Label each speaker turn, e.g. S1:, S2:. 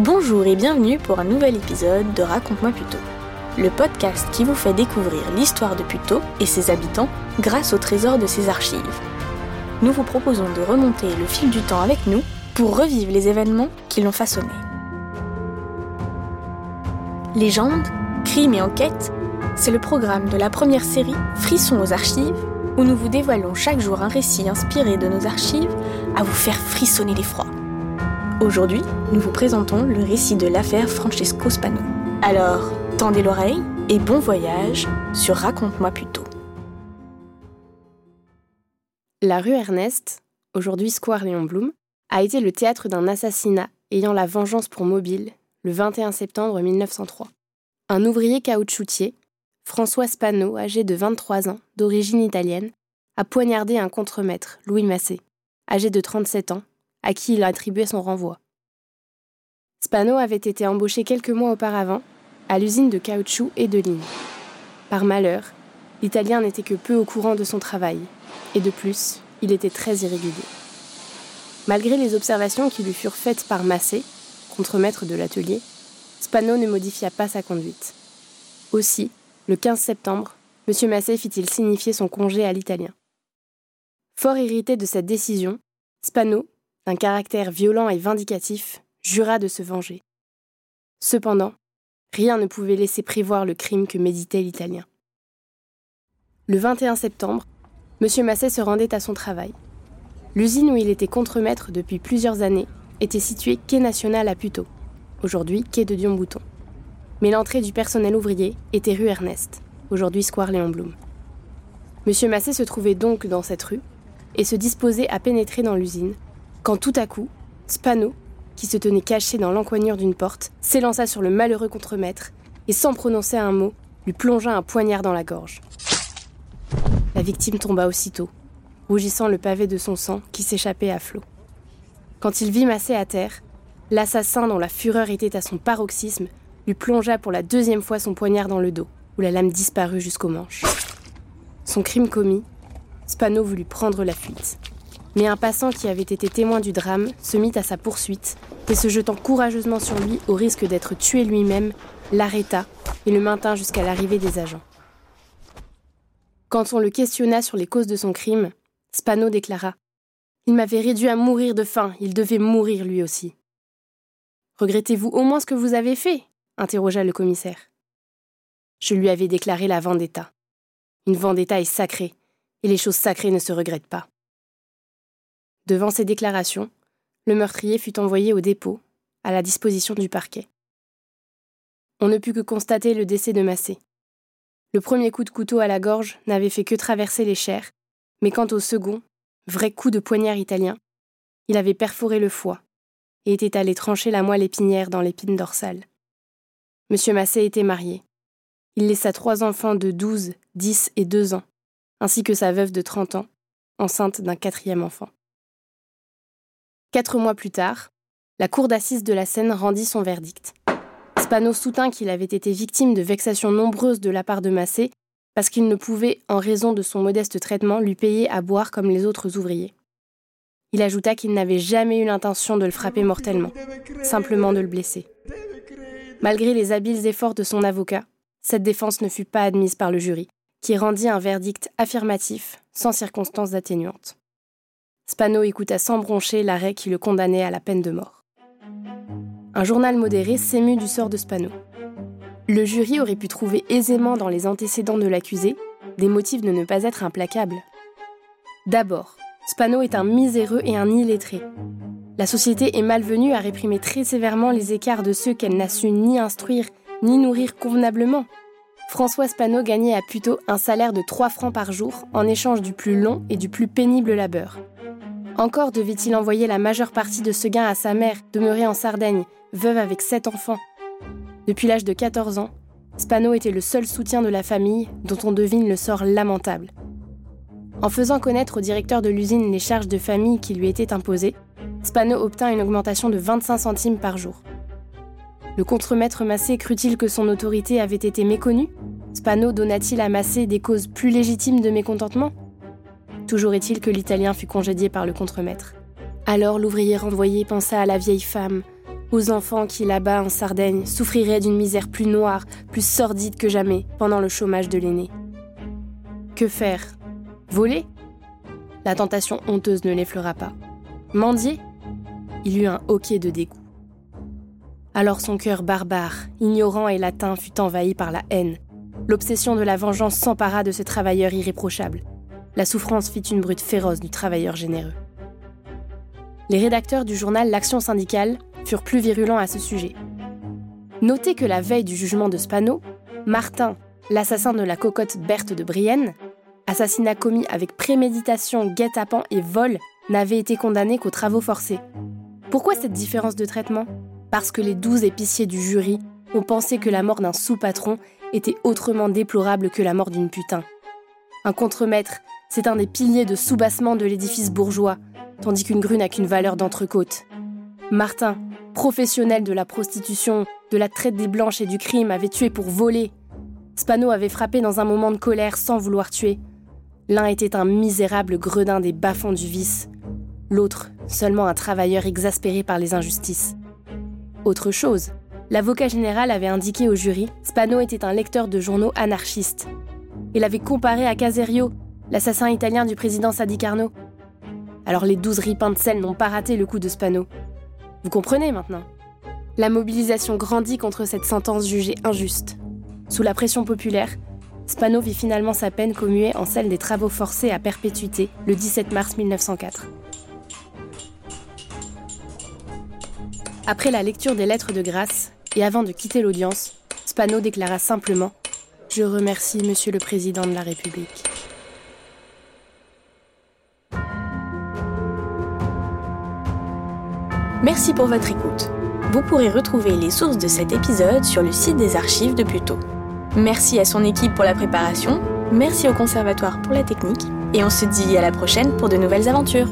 S1: Bonjour et bienvenue pour un nouvel épisode de Raconte-moi Puto, le podcast qui vous fait découvrir l'histoire de Puto et ses habitants grâce au trésor de ses archives. Nous vous proposons de remonter le fil du temps avec nous pour revivre les événements qui l'ont façonné. Légendes, crimes et enquêtes, c'est le programme de la première série Frissons aux archives où nous vous dévoilons chaque jour un récit inspiré de nos archives à vous faire frissonner l'effroi. Aujourd'hui, nous vous présentons le récit de l'affaire Francesco Spano. Alors, tendez l'oreille et bon voyage sur Raconte-moi plutôt.
S2: La rue Ernest, aujourd'hui Square Léon Blum, a été le théâtre d'un assassinat ayant la vengeance pour mobile le 21 septembre 1903. Un ouvrier caoutchoutier, François Spano, âgé de 23 ans, d'origine italienne, a poignardé un contremaître, Louis Massé, âgé de 37 ans, à qui il a attribué son renvoi. Spano avait été embauché quelques mois auparavant à l'usine de caoutchouc et de ligne. Par malheur, l'Italien n'était que peu au courant de son travail, et de plus, il était très irrégulier. Malgré les observations qui lui furent faites par Massé, contremaître de l'atelier, Spano ne modifia pas sa conduite. Aussi, le 15 septembre, M. Massé fit-il signifier son congé à l'Italien. Fort irrité de cette décision, Spano, d'un caractère violent et vindicatif, jura de se venger. Cependant, rien ne pouvait laisser prévoir le crime que méditait l'Italien. Le 21 septembre, M. Masset se rendait à son travail. L'usine où il était contremaître depuis plusieurs années était située quai national à Puteaux, aujourd'hui quai de Dion-Bouton. Mais l'entrée du personnel ouvrier était rue Ernest, aujourd'hui square Léon Blum. M. Masset se trouvait donc dans cette rue et se disposait à pénétrer dans l'usine quand tout à coup, Spano, qui se tenait caché dans l'encoignure d'une porte, s'élança sur le malheureux contremaître et, sans prononcer un mot, lui plongea un poignard dans la gorge. La victime tomba aussitôt, rougissant le pavé de son sang qui s'échappait à flot. Quand il vit Massé à terre, l'assassin, dont la fureur était à son paroxysme, lui plongea pour la deuxième fois son poignard dans le dos, où la lame disparut jusqu'au manche. Son crime commis, Spano voulut prendre la fuite. Mais un passant qui avait été témoin du drame se mit à sa poursuite et se jetant courageusement sur lui au risque d'être tué lui-même, l'arrêta et le maintint jusqu'à l'arrivée des agents. Quand on le questionna sur les causes de son crime, Spano déclara Il m'avait réduit à mourir de faim, il devait mourir lui aussi. Regrettez-vous au moins ce que vous avez fait? interrogea le commissaire. Je lui avais déclaré la vendetta. Une vendetta est sacrée, et les choses sacrées ne se regrettent pas. Devant ces déclarations, le meurtrier fut envoyé au dépôt, à la disposition du parquet. On ne put que constater le décès de Massé. Le premier coup de couteau à la gorge n'avait fait que traverser les chairs, mais quant au second, vrai coup de poignard italien, il avait perforé le foie et était allé trancher la moelle épinière dans l'épine dorsale. Monsieur Massé était marié. Il laissa trois enfants de 12, 10 et 2 ans, ainsi que sa veuve de 30 ans, enceinte d'un quatrième enfant. Quatre mois plus tard, la cour d'assises de la Seine rendit son verdict. Spano soutint qu'il avait été victime de vexations nombreuses de la part de Massé parce qu'il ne pouvait, en raison de son modeste traitement, lui payer à boire comme les autres ouvriers. Il ajouta qu'il n'avait jamais eu l'intention de le frapper mortellement, simplement de le blesser. Malgré les habiles efforts de son avocat, cette défense ne fut pas admise par le jury, qui rendit un verdict affirmatif, sans circonstances atténuantes. Spano écouta sans broncher l'arrêt qui le condamnait à la peine de mort. Un journal modéré s'émut du sort de Spano. Le jury aurait pu trouver aisément dans les antécédents de l'accusé des motifs de ne pas être implacable. D'abord, Spano est un miséreux et un illettré. La société est malvenue à réprimer très sévèrement les écarts de ceux qu'elle n'a su ni instruire ni nourrir convenablement. François Spano gagnait à Puteaux un salaire de 3 francs par jour en échange du plus long et du plus pénible labeur. Encore devait-il envoyer la majeure partie de ce gain à sa mère, demeurée en Sardaigne, veuve avec sept enfants. Depuis l'âge de 14 ans, Spano était le seul soutien de la famille dont on devine le sort lamentable. En faisant connaître au directeur de l'usine les charges de famille qui lui étaient imposées, Spano obtint une augmentation de 25 centimes par jour. Le contremaître Massé crut-il que son autorité avait été méconnue? Spano donna-t-il à Massé des causes plus légitimes de mécontentement? Toujours est-il que l'Italien fut congédié par le contremaître. Alors l'ouvrier renvoyé pensa à la vieille femme, aux enfants qui, là-bas en Sardaigne, souffriraient d'une misère plus noire, plus sordide que jamais pendant le chômage de l'aîné. Que faire? Voler? La tentation honteuse ne l'effleura pas. Mendier? Il eut un hoquet de dégoût. Alors son cœur barbare, ignorant et latin fut envahi par la haine. L'obsession de la vengeance s'empara de ce travailleur irréprochable. La souffrance fit une brute féroce du travailleur généreux. Les rédacteurs du journal L'Action syndicale furent plus virulents à ce sujet. Notez que la veille du jugement de Spano, Martin, l'assassin de la cocotte Berthe de Brienne, assassinat commis avec préméditation, guet-apens et vol, n'avait été condamné qu'aux travaux forcés. Pourquoi cette différence de traitement? Parce que les douze épiciers du jury ont pensé que la mort d'un sous-patron était autrement déplorable que la mort d'une putain. Un contremaître, c'est un des piliers de soubassement de l'édifice bourgeois, tandis qu'une grue n'a qu'une valeur d'entrecôte. Martin, professionnel de la prostitution, de la traite des blanches et du crime, avait tué pour voler. Spano avait frappé dans un moment de colère sans vouloir tuer. L'un était un misérable gredin des bas-fonds du vice, l'autre seulement un travailleur exaspéré par les injustices. Autre chose, l'avocat général avait indiqué au jury Spano était un lecteur de journaux anarchistes. Il avait comparé à Caserio, l'assassin italien du président Sadi Carnot. Alors les douze ripins de sel n'ont pas raté le coup de Spano. Vous comprenez maintenant La mobilisation grandit contre cette sentence jugée injuste. Sous la pression populaire, Spano vit finalement sa peine commuée en celle des travaux forcés à perpétuité le 17 mars 1904. Après la lecture des lettres de grâce, et avant de quitter l'audience, Spano déclara simplement Je remercie Monsieur le Président de la République.
S1: Merci pour votre écoute. Vous pourrez retrouver les sources de cet épisode sur le site des archives de Puto. Merci à son équipe pour la préparation, merci au conservatoire pour la technique, et on se dit à la prochaine pour de nouvelles aventures.